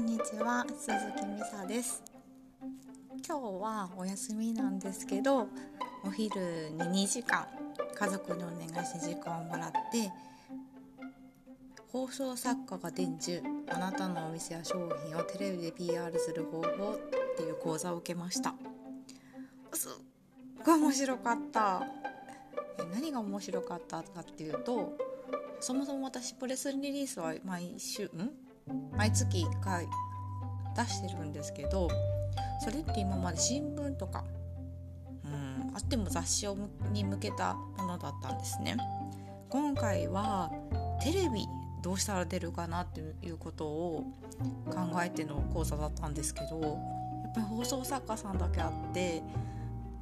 んにちは鈴木美沙です。今日はお休みなんですけどお昼に2時間家族にお願いして時間をもらって放送作家が伝授あなたのお店や商品をテレビで PR する方法っていう講座を受けました。すっごい面白かった。何が面白かったかっていうとそもそも私プレスリリースは毎週ん？毎月1回出してるんですけどそれって今まで新聞とかうんあっても雑誌をに向けたものだったんですね。今回はテレビどうしたら出るかなっていうことを考えての講座だったんですけどやっぱり放送作家さんだけあって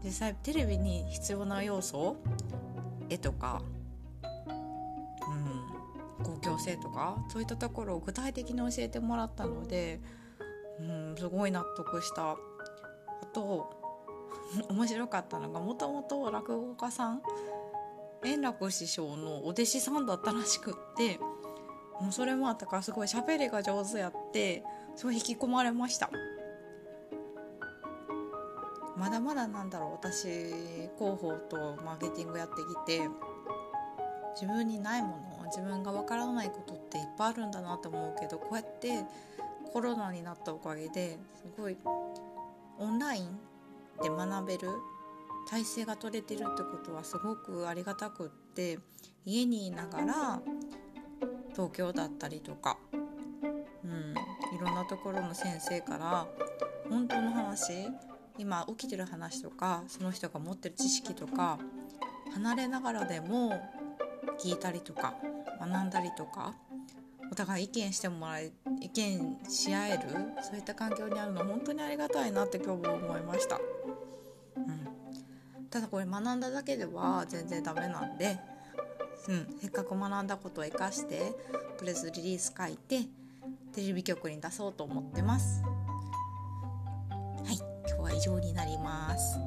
実際テレビに必要な要素絵とか公共性とかそういったところを具体的に教えてもらったので、うん、すごい納得した。あと 面白かったのがもともと落語家さん円楽師匠のお弟子さんだったらしくってもうそれもあったからすごい喋りが上手やってすごい引き込まれました。まだまだなんだろう私広報とマーケティングやってきて自分にないもの自分がわからないことっていっぱいあるんだなと思うけどこうやってコロナになったおかげですごいオンラインで学べる体制が取れてるってことはすごくありがたくって家にいながら東京だったりとか、うん、いろんなところの先生から本当の話今起きてる話とかその人が持ってる知識とか離れながらでも聞いたりとか学んだりとかお互い意見してもらえ意見し合えるそういった環境にあるの本当にありがたいなって今日も思いました、うん、ただこれ学んだだけでは全然ダメなんで、うん、せっかく学んだことを生かしてプレスリリース書いてテレビ局に出そうと思ってます。はい。今日は以上になります。